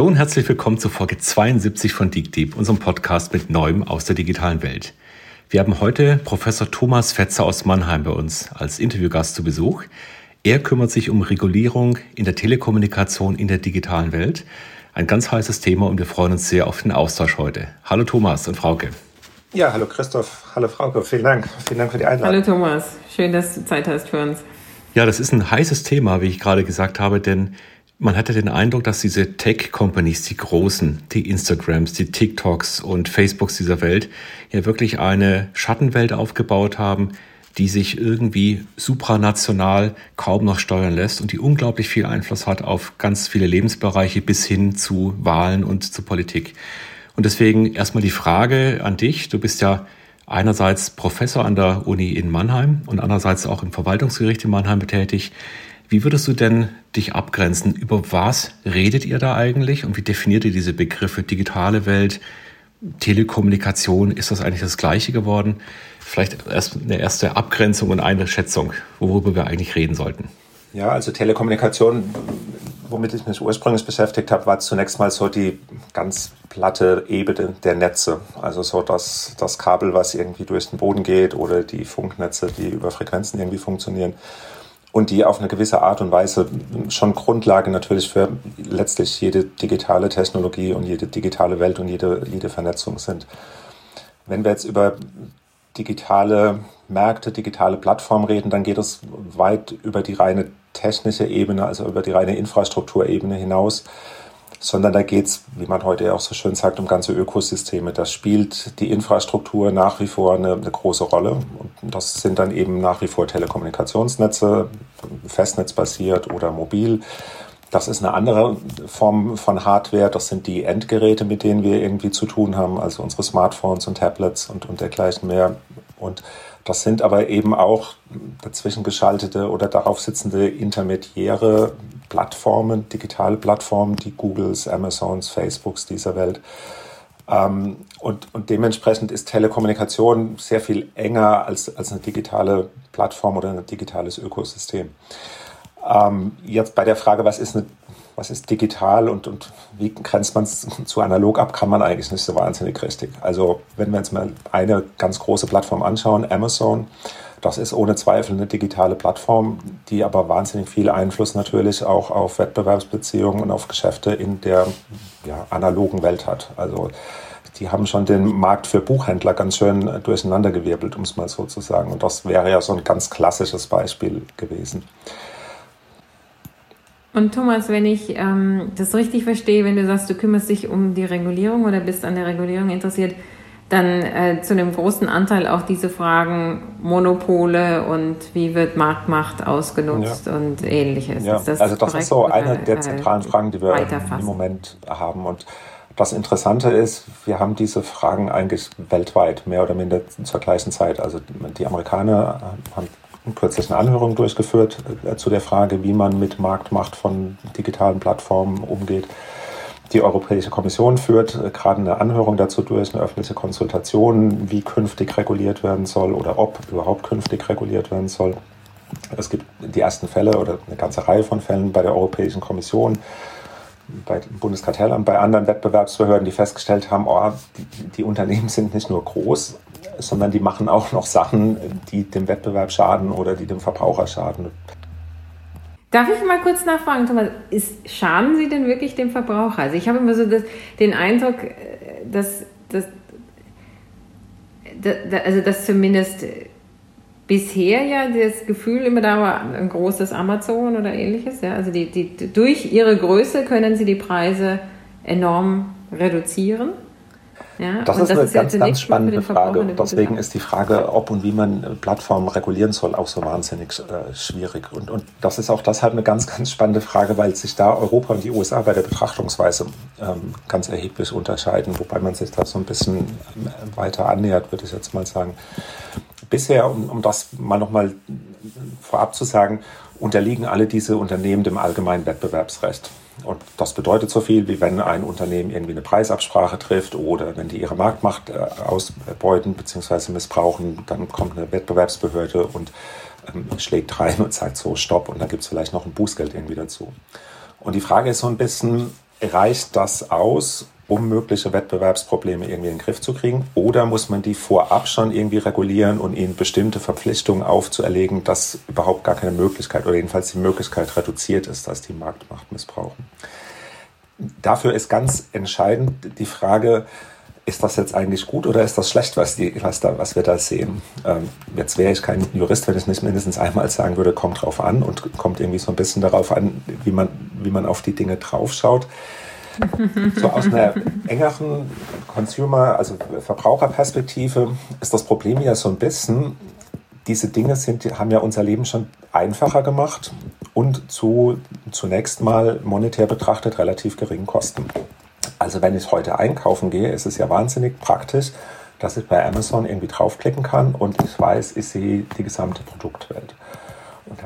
Hallo und herzlich willkommen zur Folge 72 von DeepDeep, unserem Podcast mit Neuem aus der digitalen Welt. Wir haben heute Professor Thomas Fetzer aus Mannheim bei uns als Interviewgast zu Besuch. Er kümmert sich um Regulierung in der Telekommunikation in der digitalen Welt. Ein ganz heißes Thema und wir freuen uns sehr auf den Austausch heute. Hallo Thomas und Frauke. Ja, hallo Christoph, hallo Frauke, vielen Dank. Vielen Dank für die Einladung. Hallo Thomas, schön, dass du Zeit hast für uns. Ja, das ist ein heißes Thema, wie ich gerade gesagt habe, denn man hatte den Eindruck, dass diese Tech-Companies, die großen, die Instagrams, die TikToks und Facebooks dieser Welt, ja wirklich eine Schattenwelt aufgebaut haben, die sich irgendwie supranational kaum noch steuern lässt und die unglaublich viel Einfluss hat auf ganz viele Lebensbereiche bis hin zu Wahlen und zu Politik. Und deswegen erstmal die Frage an dich. Du bist ja einerseits Professor an der Uni in Mannheim und andererseits auch im Verwaltungsgericht in Mannheim betätigt. Wie würdest du denn dich abgrenzen? Über was redet ihr da eigentlich und wie definiert ihr diese Begriffe digitale Welt, Telekommunikation? Ist das eigentlich das Gleiche geworden? Vielleicht erst eine erste Abgrenzung und eine Schätzung, worüber wir eigentlich reden sollten. Ja, also Telekommunikation, womit ich mich ursprünglich beschäftigt habe, war zunächst mal so die ganz platte Ebene der Netze. Also so das, das Kabel, was irgendwie durch den Boden geht oder die Funknetze, die über Frequenzen irgendwie funktionieren und die auf eine gewisse Art und Weise schon Grundlage natürlich für letztlich jede digitale Technologie und jede digitale Welt und jede, jede Vernetzung sind. Wenn wir jetzt über digitale Märkte, digitale Plattformen reden, dann geht es weit über die reine technische Ebene, also über die reine Infrastrukturebene hinaus sondern da geht es, wie man heute auch so schön sagt, um ganze Ökosysteme. Da spielt die Infrastruktur nach wie vor eine, eine große Rolle. Und das sind dann eben nach wie vor Telekommunikationsnetze, festnetzbasiert oder mobil. Das ist eine andere Form von Hardware. Das sind die Endgeräte, mit denen wir irgendwie zu tun haben, also unsere Smartphones und Tablets und, und dergleichen mehr. Und das sind aber eben auch dazwischen geschaltete oder darauf sitzende intermediäre Plattformen, digitale Plattformen, die Googles, Amazons, Facebooks dieser Welt. Ähm, und, und dementsprechend ist Telekommunikation sehr viel enger als, als eine digitale Plattform oder ein digitales Ökosystem. Ähm, jetzt bei der Frage, was ist, eine, was ist digital und, und wie grenzt man es zu analog ab, kann man eigentlich nicht so wahnsinnig richtig. Also wenn wir uns mal eine ganz große Plattform anschauen, Amazon, das ist ohne Zweifel eine digitale Plattform, die aber wahnsinnig viel Einfluss natürlich auch auf Wettbewerbsbeziehungen und auf Geschäfte in der ja, analogen Welt hat. Also die haben schon den Markt für Buchhändler ganz schön durcheinandergewirbelt, um es mal so zu sagen. Und das wäre ja so ein ganz klassisches Beispiel gewesen. Und Thomas, wenn ich ähm, das richtig verstehe, wenn du sagst, du kümmerst dich um die Regulierung oder bist an der Regulierung interessiert, dann äh, zu einem großen Anteil auch diese Fragen Monopole und wie wird Marktmacht ausgenutzt ja. und ähnliches. Ja. Das also das ist so eine der äh, zentralen Fragen, die wir im Moment haben. Und das Interessante ist, wir haben diese Fragen eigentlich weltweit, mehr oder minder zur gleichen Zeit. Also die Amerikaner haben kürzlich eine Anhörung durchgeführt äh, zu der Frage, wie man mit Marktmacht von digitalen Plattformen umgeht. Die Europäische Kommission führt äh, gerade eine Anhörung dazu durch, eine öffentliche Konsultation, wie künftig reguliert werden soll oder ob überhaupt künftig reguliert werden soll. Es gibt die ersten Fälle oder eine ganze Reihe von Fällen bei der Europäischen Kommission, bei Bundeskartellamt, bei anderen Wettbewerbsbehörden, die festgestellt haben, oh, die, die Unternehmen sind nicht nur groß, sondern die machen auch noch Sachen, die dem Wettbewerb schaden oder die dem Verbraucher schaden. Darf ich mal kurz nachfragen, Thomas, ist, schaden Sie denn wirklich dem Verbraucher? Also ich habe immer so das, den Eindruck, äh, dass, dass, dass, also dass zumindest bisher ja das Gefühl immer da war, ein großes Amazon oder ähnliches. Ja? Also die, die, durch ihre Größe können sie die Preise enorm reduzieren. Ja, das ist das eine ist ganz, ganz spannende Frage. Und deswegen ist die Frage, ob und wie man Plattformen regulieren soll, auch so wahnsinnig äh, schwierig. Und, und das ist auch deshalb eine ganz, ganz spannende Frage, weil sich da Europa und die USA bei der Betrachtungsweise ähm, ganz erheblich unterscheiden, wobei man sich da so ein bisschen äh, weiter annähert, würde ich jetzt mal sagen. Bisher, um, um das mal nochmal vorab zu sagen, unterliegen alle diese Unternehmen dem allgemeinen Wettbewerbsrecht. Und das bedeutet so viel, wie wenn ein Unternehmen irgendwie eine Preisabsprache trifft oder wenn die ihre Marktmacht äh, ausbeuten bzw. missbrauchen, dann kommt eine Wettbewerbsbehörde und ähm, schlägt rein und sagt so Stopp und dann gibt es vielleicht noch ein Bußgeld irgendwie dazu. Und die Frage ist so ein bisschen, reicht das aus, um mögliche Wettbewerbsprobleme irgendwie in den Griff zu kriegen? Oder muss man die vorab schon irgendwie regulieren und ihnen bestimmte Verpflichtungen aufzuerlegen, dass überhaupt gar keine Möglichkeit oder jedenfalls die Möglichkeit reduziert ist, dass die Marktmacht missbrauchen? Dafür ist ganz entscheidend die Frage, ist das jetzt eigentlich gut oder ist das schlecht, was, die, was, da, was wir da sehen? Ähm, jetzt wäre ich kein Jurist, wenn ich nicht mindestens einmal sagen würde, kommt drauf an und kommt irgendwie so ein bisschen darauf an, wie man, wie man auf die Dinge draufschaut. So aus einer engeren Consumer, also Verbraucherperspektive ist das Problem ja so ein bisschen, diese Dinge sind, haben ja unser Leben schon einfacher gemacht und zu zunächst mal monetär betrachtet relativ geringen Kosten. Also wenn ich heute einkaufen gehe, ist es ja wahnsinnig praktisch, dass ich bei Amazon irgendwie draufklicken kann und ich weiß, ich sehe die gesamte Produktwelt.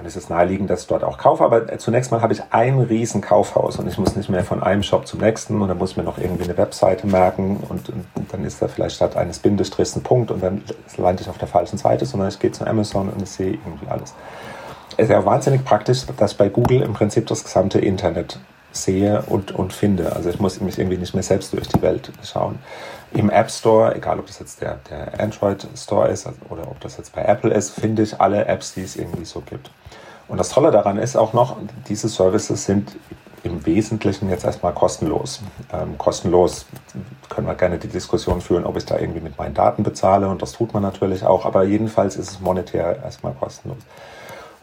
Dann ist es naheliegend, dass ich dort auch kaufe. Aber zunächst mal habe ich ein riesen Kaufhaus und ich muss nicht mehr von einem Shop zum nächsten und dann muss ich mir noch irgendwie eine Webseite merken und, und dann ist da vielleicht statt eines Bindestrichs ein Punkt und dann lande ich auf der falschen Seite, sondern ich gehe zu Amazon und ich sehe irgendwie alles. Es ist ja wahnsinnig praktisch, dass bei Google im Prinzip das gesamte Internet sehe und, und finde. Also ich muss mich irgendwie nicht mehr selbst durch die Welt schauen. Im App Store, egal ob das jetzt der, der Android Store ist oder ob das jetzt bei Apple ist, finde ich alle Apps, die es irgendwie so gibt. Und das Tolle daran ist auch noch, diese Services sind im Wesentlichen jetzt erstmal kostenlos. Ähm, kostenlos können wir gerne die Diskussion führen, ob ich da irgendwie mit meinen Daten bezahle und das tut man natürlich auch, aber jedenfalls ist es monetär erstmal kostenlos.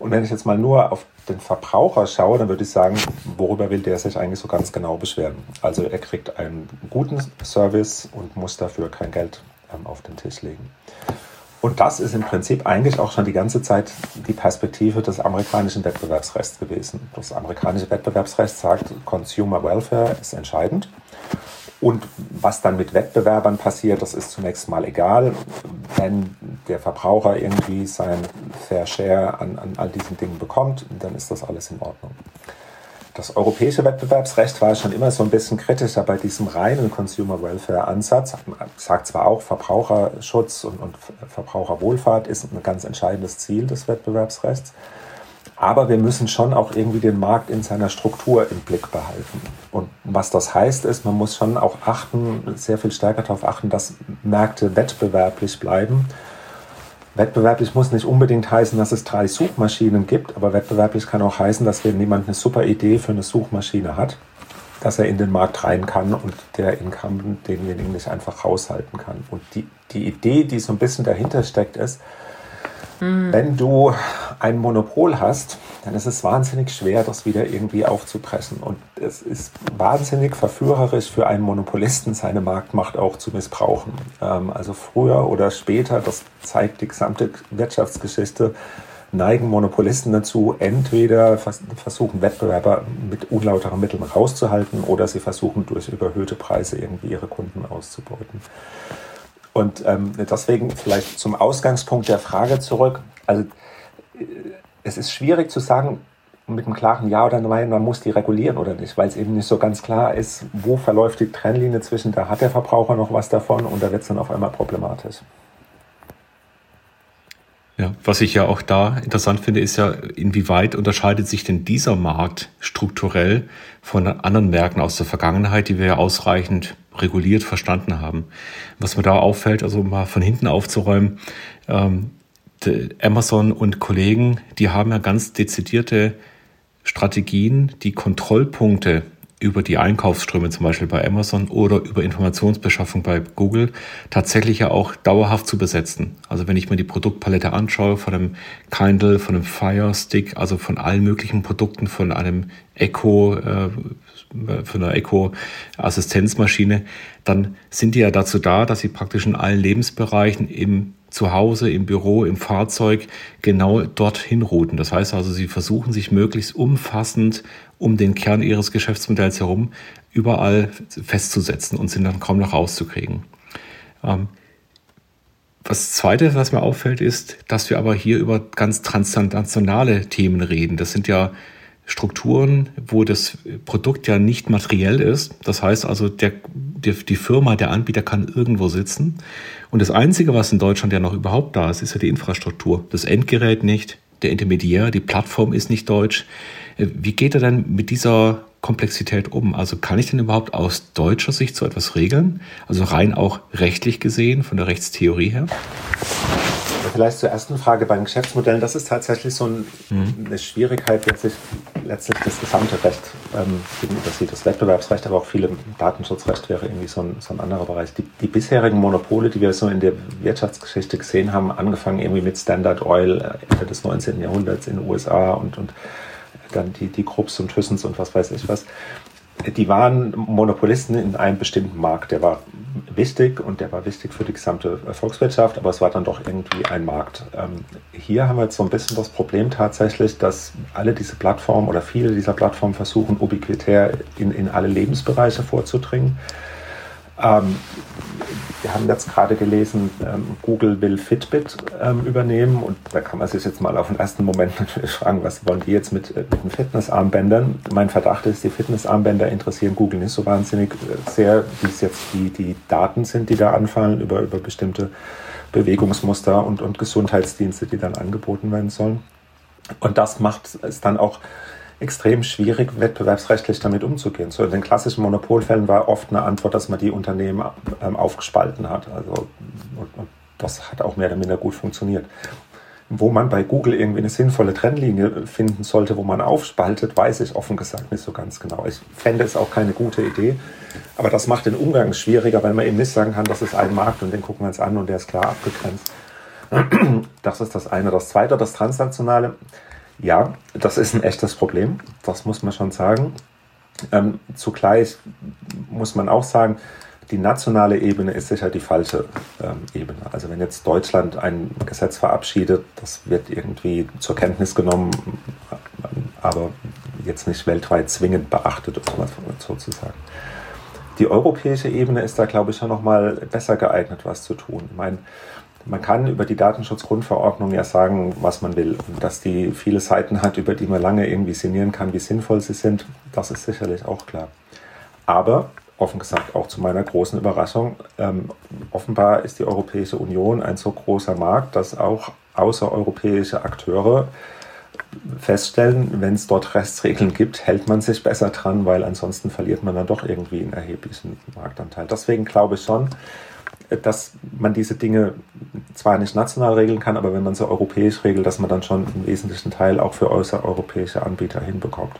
Und wenn ich jetzt mal nur auf den Verbraucher schaue, dann würde ich sagen, worüber will der sich eigentlich so ganz genau beschweren? Also er kriegt einen guten Service und muss dafür kein Geld ähm, auf den Tisch legen. Und das ist im Prinzip eigentlich auch schon die ganze Zeit die Perspektive des amerikanischen Wettbewerbsrechts gewesen. Das amerikanische Wettbewerbsrecht sagt, Consumer Welfare ist entscheidend. Und was dann mit Wettbewerbern passiert, das ist zunächst mal egal. Wenn der Verbraucher irgendwie sein Fair Share an, an all diesen Dingen bekommt, dann ist das alles in Ordnung. Das europäische Wettbewerbsrecht war schon immer so ein bisschen kritischer bei diesem reinen Consumer Welfare Ansatz. Sagt zwar auch, Verbraucherschutz und, und Verbraucherwohlfahrt ist ein ganz entscheidendes Ziel des Wettbewerbsrechts. Aber wir müssen schon auch irgendwie den Markt in seiner Struktur im Blick behalten. Und was das heißt, ist, man muss schon auch achten, sehr viel stärker darauf achten, dass Märkte wettbewerblich bleiben. Wettbewerblich muss nicht unbedingt heißen, dass es drei Suchmaschinen gibt, aber wettbewerblich kann auch heißen, dass wenn jemand eine super Idee für eine Suchmaschine hat, dass er in den Markt rein kann und der Incumbent denjenigen nicht einfach raushalten kann. Und die, die Idee, die so ein bisschen dahinter steckt, ist, Mhm. Wenn du ein Monopol hast, dann ist es wahnsinnig schwer, das wieder irgendwie aufzupressen. Und es ist wahnsinnig verführerisch für einen Monopolisten, seine Marktmacht auch zu missbrauchen. Ähm, also früher oder später, das zeigt die gesamte Wirtschaftsgeschichte, neigen Monopolisten dazu, entweder versuchen Wettbewerber mit unlauteren Mitteln rauszuhalten oder sie versuchen durch überhöhte Preise irgendwie ihre Kunden auszubeuten. Und ähm, deswegen vielleicht zum Ausgangspunkt der Frage zurück. Also äh, es ist schwierig zu sagen, mit einem klaren Ja oder Nein, man muss die regulieren oder nicht, weil es eben nicht so ganz klar ist, wo verläuft die Trennlinie zwischen, da hat der Verbraucher noch was davon und da wird es dann auf einmal problematisch. Ja, was ich ja auch da interessant finde, ist ja, inwieweit unterscheidet sich denn dieser Markt strukturell von anderen Märkten aus der Vergangenheit, die wir ja ausreichend reguliert verstanden haben. Was mir da auffällt, also mal von hinten aufzuräumen, ähm, Amazon und Kollegen, die haben ja ganz dezidierte Strategien, die Kontrollpunkte über die Einkaufsströme zum Beispiel bei Amazon oder über Informationsbeschaffung bei Google tatsächlich ja auch dauerhaft zu besetzen. Also wenn ich mir die Produktpalette anschaue von einem Kindle, von einem Fire Stick, also von allen möglichen Produkten, von einem Echo, äh, von einer Echo-Assistenzmaschine, dann sind die ja dazu da, dass sie praktisch in allen Lebensbereichen im Zuhause, im Büro, im Fahrzeug genau dorthin routen. Das heißt also, sie versuchen sich möglichst umfassend um den Kern ihres Geschäftsmodells herum überall festzusetzen und sind dann kaum noch rauszukriegen. Ähm, das Zweite, was mir auffällt, ist, dass wir aber hier über ganz transnationale Themen reden. Das sind ja Strukturen, wo das Produkt ja nicht materiell ist. Das heißt also, der, der, die Firma, der Anbieter kann irgendwo sitzen. Und das Einzige, was in Deutschland ja noch überhaupt da ist, ist ja die Infrastruktur. Das Endgerät nicht, der Intermediär, die Plattform ist nicht deutsch. Äh, wie geht er denn mit dieser Komplexität um? Also kann ich denn überhaupt aus deutscher Sicht so etwas regeln? Also rein auch rechtlich gesehen, von der Rechtstheorie her? Vielleicht zur ersten Frage bei den Geschäftsmodellen. Das ist tatsächlich so ein, mhm. eine Schwierigkeit, sich letztlich das gesamte Recht ähm, gegenüber sieht. Das Wettbewerbsrecht, aber auch viele Datenschutzrecht wäre irgendwie so ein, so ein anderer Bereich. Die, die, bisherigen Monopole, die wir so in der Wirtschaftsgeschichte gesehen haben, angefangen irgendwie mit Standard Oil äh, Ende des 19. Jahrhunderts in den USA und, und dann die, die Krupps und Thyssens und was weiß ich was, die waren Monopolisten in einem bestimmten Markt. Der war wichtig und der war wichtig für die gesamte Volkswirtschaft, aber es war dann doch irgendwie ein Markt. Ähm, hier haben wir jetzt so ein bisschen das Problem tatsächlich, dass alle diese Plattformen oder viele dieser Plattformen versuchen, ubiquitär in, in alle Lebensbereiche vorzudringen. Ähm, wir haben jetzt gerade gelesen, ähm, Google will Fitbit ähm, übernehmen und da kann man sich jetzt mal auf den ersten Moment fragen, was wollen die jetzt mit, äh, mit den Fitnessarmbändern? Mein Verdacht ist, die Fitnessarmbänder interessieren Google nicht so wahnsinnig äh, sehr, wie es jetzt die, die Daten sind, die da anfallen über, über bestimmte Bewegungsmuster und, und Gesundheitsdienste, die dann angeboten werden sollen. Und das macht es dann auch extrem schwierig, wettbewerbsrechtlich damit umzugehen. So in den klassischen Monopolfällen war oft eine Antwort, dass man die Unternehmen ähm, aufgespalten hat. Also, und, das hat auch mehr oder minder gut funktioniert. Wo man bei Google irgendwie eine sinnvolle Trennlinie finden sollte, wo man aufspaltet, weiß ich offen gesagt nicht so ganz genau. Ich fände es auch keine gute Idee. Aber das macht den Umgang schwieriger, weil man eben nicht sagen kann, das ist ein Markt und den gucken wir uns an und der ist klar abgegrenzt. Das ist das eine. Das zweite, das Transnationale. Ja, das ist ein echtes Problem, das muss man schon sagen. Ähm, zugleich muss man auch sagen, die nationale Ebene ist sicher die falsche ähm, Ebene. Also wenn jetzt Deutschland ein Gesetz verabschiedet, das wird irgendwie zur Kenntnis genommen, aber jetzt nicht weltweit zwingend beachtet, sozusagen. Die europäische Ebene ist da, glaube ich, schon noch mal besser geeignet, was zu tun. Ich meine, man kann über die Datenschutzgrundverordnung ja sagen, was man will. Dass die viele Seiten hat, über die man lange irgendwie sinnieren kann, wie sinnvoll sie sind, das ist sicherlich auch klar. Aber, offen gesagt, auch zu meiner großen Überraschung, ähm, offenbar ist die Europäische Union ein so großer Markt, dass auch außereuropäische Akteure feststellen, wenn es dort Rechtsregeln gibt, hält man sich besser dran, weil ansonsten verliert man dann doch irgendwie einen erheblichen Marktanteil. Deswegen glaube ich schon, dass man diese Dinge zwar nicht national regeln kann, aber wenn man sie europäisch regelt, dass man dann schon einen wesentlichen Teil auch für außereuropäische Anbieter hinbekommt.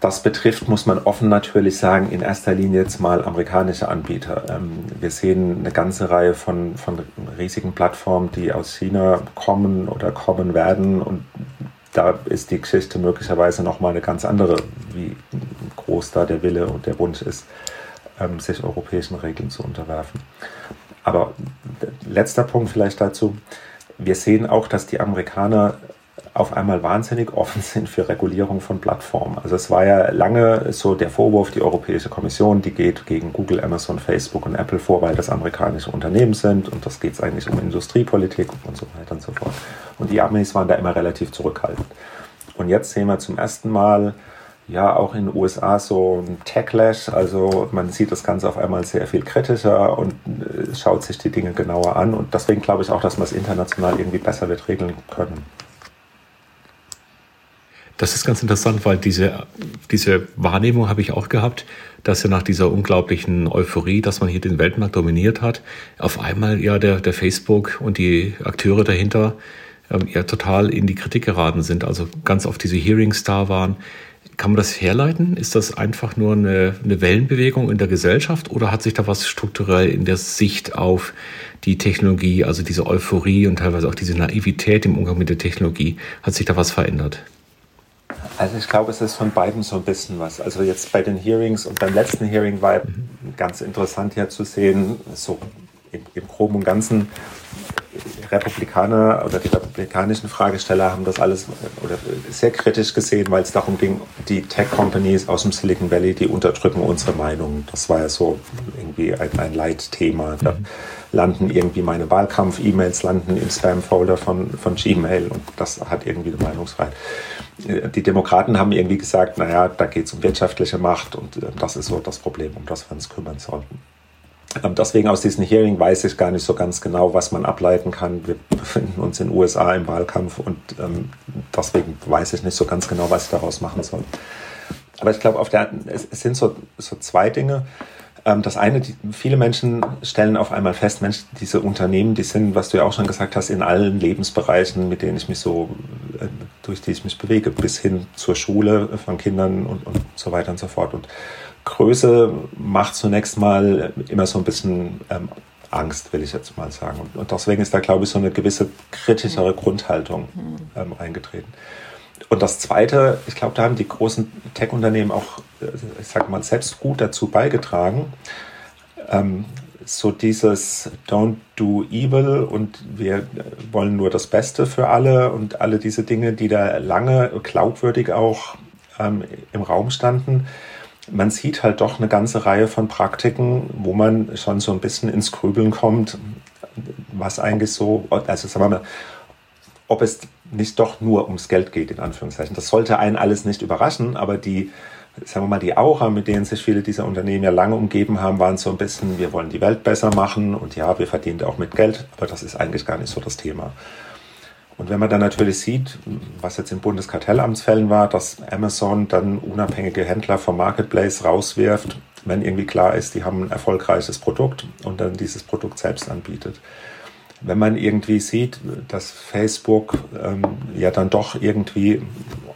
Das betrifft, muss man offen natürlich sagen, in erster Linie jetzt mal amerikanische Anbieter. Ähm, wir sehen eine ganze Reihe von, von riesigen Plattformen, die aus China kommen oder kommen werden und da ist die Geschichte möglicherweise nochmal eine ganz andere, wie groß da der Wille und der Wunsch ist sich europäischen Regeln zu unterwerfen. Aber letzter Punkt vielleicht dazu. Wir sehen auch, dass die Amerikaner auf einmal wahnsinnig offen sind für Regulierung von Plattformen. Also es war ja lange so der Vorwurf, die Europäische Kommission, die geht gegen Google, Amazon, Facebook und Apple vor, weil das amerikanische Unternehmen sind und das geht es eigentlich um Industriepolitik und so weiter und so fort. Und die Amis waren da immer relativ zurückhaltend. Und jetzt sehen wir zum ersten Mal ja auch in den USA so ein Techlash. Also man sieht das Ganze auf einmal sehr viel kritischer und äh, schaut sich die Dinge genauer an. Und deswegen glaube ich auch, dass man es international irgendwie besser wird regeln können. Das ist ganz interessant, weil diese, diese Wahrnehmung habe ich auch gehabt, dass ja nach dieser unglaublichen Euphorie, dass man hier den Weltmarkt dominiert hat, auf einmal ja der, der Facebook und die Akteure dahinter ähm, ja total in die Kritik geraten sind. Also ganz oft diese Hearings da waren, kann man das herleiten? Ist das einfach nur eine, eine, Wellenbewegung in der Gesellschaft oder hat sich da was strukturell in der Sicht auf die Technologie, also diese Euphorie und teilweise auch diese Naivität im Umgang mit der Technologie, hat sich da was verändert? Also ich glaube, es ist von beiden so ein bisschen was. Also jetzt bei den Hearings und beim letzten Hearing war mhm. ganz interessant hier zu sehen, so im, im Groben und Ganzen Republikaner oder die republikanischen Fragesteller haben das alles oder sehr kritisch gesehen, weil es darum ging, die Tech-Companies aus dem Silicon Valley, die unterdrücken unsere Meinung. Das war ja so irgendwie ein, ein Leitthema. Da landen irgendwie meine Wahlkampf-E-Mails, landen im Spam-Folder von, von Gmail und das hat irgendwie die Meinungsfreiheit. Die Demokraten haben irgendwie gesagt, naja, da geht es um wirtschaftliche Macht und äh, das ist so das Problem, um das wir uns kümmern sollten. Ähm, deswegen aus diesem Hearing weiß ich gar nicht so ganz genau, was man ableiten kann. Wir befinden uns in den USA im Wahlkampf und ähm, deswegen weiß ich nicht so ganz genau, was ich daraus machen soll. Aber ich glaube, auf der, es, es sind so, so zwei Dinge. Ähm, das eine, die, viele Menschen stellen auf einmal fest, Mensch, diese Unternehmen, die sind, was du ja auch schon gesagt hast, in allen Lebensbereichen, mit denen ich mich so, äh, durch die ich mich bewege, bis hin zur Schule von Kindern und, und so weiter und so fort. Und Größe macht zunächst mal immer so ein bisschen ähm, Angst, will ich jetzt mal sagen. Und, und, deswegen ist da, glaube ich, so eine gewisse kritischere Grundhaltung ähm, eingetreten. Und das Zweite, ich glaube, da haben die großen Tech-Unternehmen auch, äh, ich sage mal, selbst gut dazu beigetragen, ähm, so dieses Don't do evil und wir wollen nur das Beste für alle und alle diese Dinge, die da lange glaubwürdig auch ähm, im Raum standen. Man sieht halt doch eine ganze Reihe von Praktiken, wo man schon so ein bisschen ins Grübeln kommt, was eigentlich so, also sagen wir mal, ob es nicht doch nur ums Geld geht, in Anführungszeichen. Das sollte einen alles nicht überraschen, aber die, sagen wir mal, die Aura, mit denen sich viele dieser Unternehmen ja lange umgeben haben, waren so ein bisschen, wir wollen die Welt besser machen und ja, wir verdienen auch mit Geld, aber das ist eigentlich gar nicht so das Thema. Und wenn man dann natürlich sieht, was jetzt in Bundeskartellamtsfällen war, dass Amazon dann unabhängige Händler vom Marketplace rauswirft, wenn irgendwie klar ist, die haben ein erfolgreiches Produkt und dann dieses Produkt selbst anbietet wenn man irgendwie sieht, dass Facebook ähm, ja dann doch irgendwie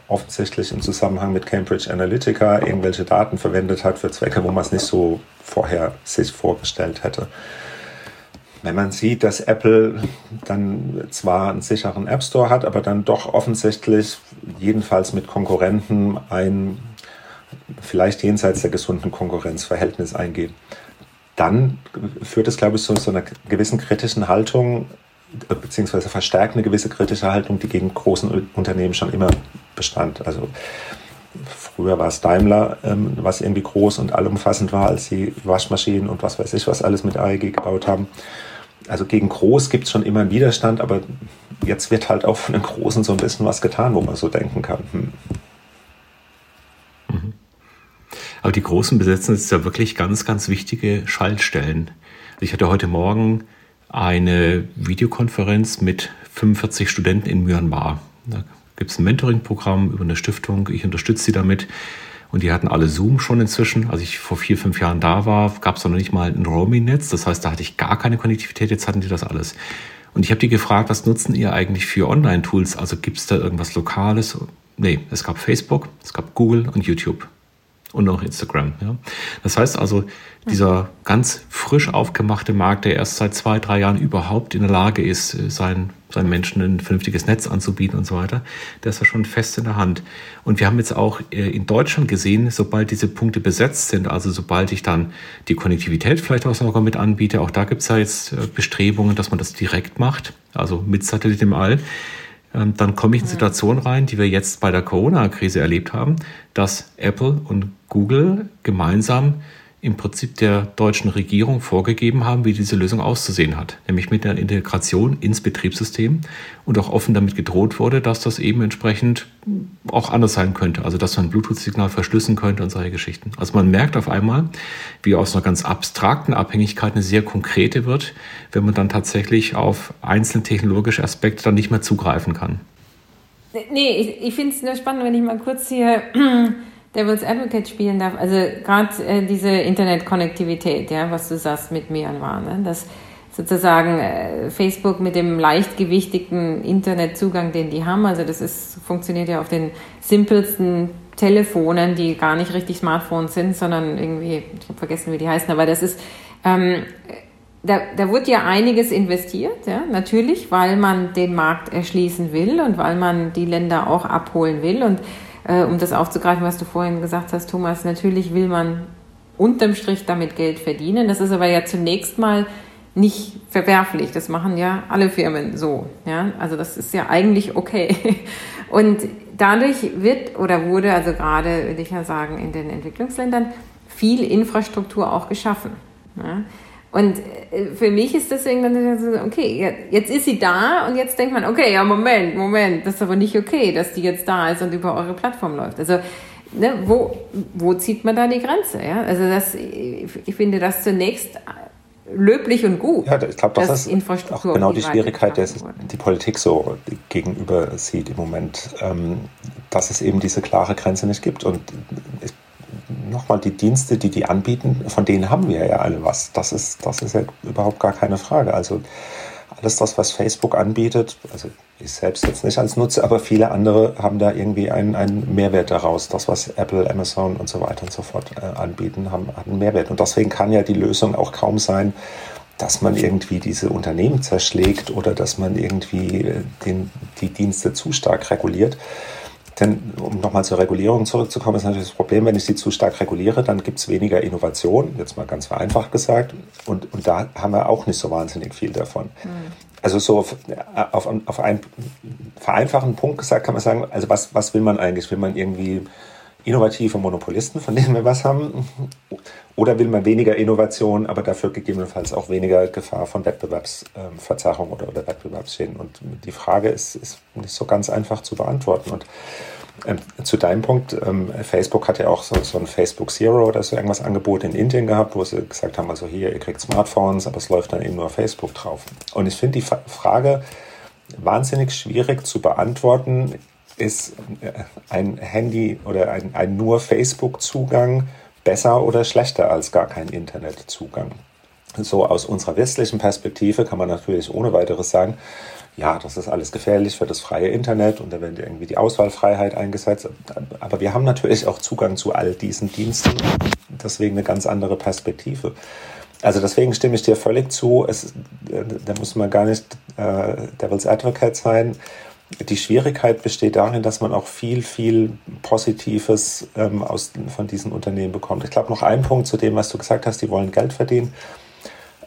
offensichtlich im Zusammenhang mit Cambridge Analytica irgendwelche Daten verwendet hat für Zwecke, wo man es nicht so vorher sich vorgestellt hätte. Wenn man sieht, dass Apple dann zwar einen sicheren App Store hat, aber dann doch offensichtlich jedenfalls mit Konkurrenten ein vielleicht jenseits der gesunden Konkurrenzverhältnis eingeht, dann führt es, glaube ich, zu so einer gewissen kritischen Haltung, beziehungsweise verstärkt eine gewisse kritische Haltung, die gegen großen Unternehmen schon immer bestand. Also früher war es Daimler, ähm, was irgendwie groß und allumfassend war, als sie Waschmaschinen und was weiß ich, was alles mit AEG gebaut haben. Also gegen groß gibt es schon immer einen Widerstand, aber jetzt wird halt auch von den Großen so ein bisschen was getan, wo man so denken kann. Hm. Mhm. Aber die Großen besetzen jetzt ja wirklich ganz, ganz wichtige Schaltstellen. Ich hatte heute Morgen eine Videokonferenz mit 45 Studenten in Myanmar. Da gibt es ein Mentoring-Programm über eine Stiftung. Ich unterstütze sie damit. Und die hatten alle Zoom schon inzwischen. Als ich vor vier, fünf Jahren da war, gab es noch nicht mal ein Roaming-Netz. Das heißt, da hatte ich gar keine Konnektivität. Jetzt hatten die das alles. Und ich habe die gefragt, was nutzen ihr eigentlich für Online-Tools? Also gibt es da irgendwas Lokales? Nee, es gab Facebook, es gab Google und YouTube und auch Instagram. Ja. Das heißt also, dieser ganz frisch aufgemachte Markt, der erst seit zwei, drei Jahren überhaupt in der Lage ist, äh, seinen, seinen Menschen ein vernünftiges Netz anzubieten und so weiter, der ist ja schon fest in der Hand. Und wir haben jetzt auch äh, in Deutschland gesehen, sobald diese Punkte besetzt sind, also sobald ich dann die Konnektivität vielleicht auch sogar mit anbiete, auch da gibt es ja jetzt äh, Bestrebungen, dass man das direkt macht, also mit Satellit im All, dann komme ich in Situationen rein, die wir jetzt bei der Corona-Krise erlebt haben, dass Apple und Google gemeinsam im Prinzip der deutschen Regierung vorgegeben haben, wie diese Lösung auszusehen hat, nämlich mit der Integration ins Betriebssystem und auch offen damit gedroht wurde, dass das eben entsprechend auch anders sein könnte, also dass man Bluetooth-Signal verschlüsseln könnte und solche Geschichten. Also man merkt auf einmal, wie aus einer ganz abstrakten Abhängigkeit eine sehr konkrete wird, wenn man dann tatsächlich auf einzelne technologische Aspekte dann nicht mehr zugreifen kann. Nee, ich, ich finde es nur spannend, wenn ich mal kurz hier Devil's Advocate spielen darf, also gerade äh, diese Internetkonnektivität, ja, was du sagst mit Myanmar, ne, dass sozusagen äh, Facebook mit dem leichtgewichtigen Internetzugang, den die haben, also das ist, funktioniert ja auf den simpelsten Telefonen, die gar nicht richtig Smartphones sind, sondern irgendwie, ich habe vergessen, wie die heißen, aber das ist, ähm, da, da wird ja einiges investiert, ja, natürlich, weil man den Markt erschließen will und weil man die Länder auch abholen will und äh, um das aufzugreifen, was du vorhin gesagt hast, Thomas, natürlich will man unterm Strich damit Geld verdienen. Das ist aber ja zunächst mal nicht verwerflich. Das machen ja alle Firmen so. Ja? Also das ist ja eigentlich okay. Und dadurch wird oder wurde, also gerade, würde ich ja sagen, in den Entwicklungsländern viel Infrastruktur auch geschaffen. Ja? Und äh, für mich ist deswegen dann so, okay, jetzt ist sie da und jetzt denkt man, okay, ja, Moment, Moment, das ist aber nicht okay, dass die jetzt da ist und über eure Plattform läuft. Also, ne, wo, wo zieht man da die Grenze? Ja? Also, das, ich finde das zunächst löblich und gut. Ja, ich glaube, das ist auch genau die Schwierigkeit, der die Politik so gegenüber sieht im Moment, ähm, dass es eben diese klare Grenze nicht gibt. Und ich nochmal die Dienste, die die anbieten, von denen haben wir ja alle was. Das ist, das ist ja überhaupt gar keine Frage. Also alles das, was Facebook anbietet, also ich selbst jetzt nicht als Nutzer, aber viele andere haben da irgendwie einen, einen Mehrwert daraus. Das, was Apple, Amazon und so weiter und so fort äh, anbieten, haben, hat einen Mehrwert. Und deswegen kann ja die Lösung auch kaum sein, dass man irgendwie diese Unternehmen zerschlägt oder dass man irgendwie äh, den, die Dienste zu stark reguliert. Denn um nochmal zur Regulierung zurückzukommen, ist natürlich das Problem, wenn ich sie zu stark reguliere, dann gibt es weniger Innovation, jetzt mal ganz vereinfacht gesagt. Und, und da haben wir auch nicht so wahnsinnig viel davon. Mhm. Also so auf, auf, auf einen vereinfachten Punkt gesagt kann man sagen, also was, was will man eigentlich? Will man irgendwie innovative Monopolisten, von denen wir was haben? Oder will man weniger Innovation, aber dafür gegebenenfalls auch weniger Gefahr von Wettbewerbsverzerrung oder, oder Wettbewerbsschäden? Und die Frage ist, ist nicht so ganz einfach zu beantworten. Und ähm, zu deinem Punkt, ähm, Facebook hat ja auch so, so ein Facebook Zero oder so irgendwas Angebot in Indien gehabt, wo sie gesagt haben, also hier, ihr kriegt Smartphones, aber es läuft dann eben nur Facebook drauf. Und ich finde die Frage wahnsinnig schwierig zu beantworten ist äh, ein Handy oder ein, ein nur Facebook-Zugang besser oder schlechter als gar kein Internetzugang? So aus unserer westlichen Perspektive kann man natürlich ohne weiteres sagen, ja, das ist alles gefährlich für das freie Internet und da wird irgendwie die Auswahlfreiheit eingesetzt. Aber wir haben natürlich auch Zugang zu all diesen Diensten, deswegen eine ganz andere Perspektive. Also deswegen stimme ich dir völlig zu. Es, äh, da muss man gar nicht äh, Devil's Advocate sein. Die Schwierigkeit besteht darin, dass man auch viel, viel Positives ähm, aus, von diesen Unternehmen bekommt. Ich glaube, noch ein Punkt zu dem, was du gesagt hast, die wollen Geld verdienen.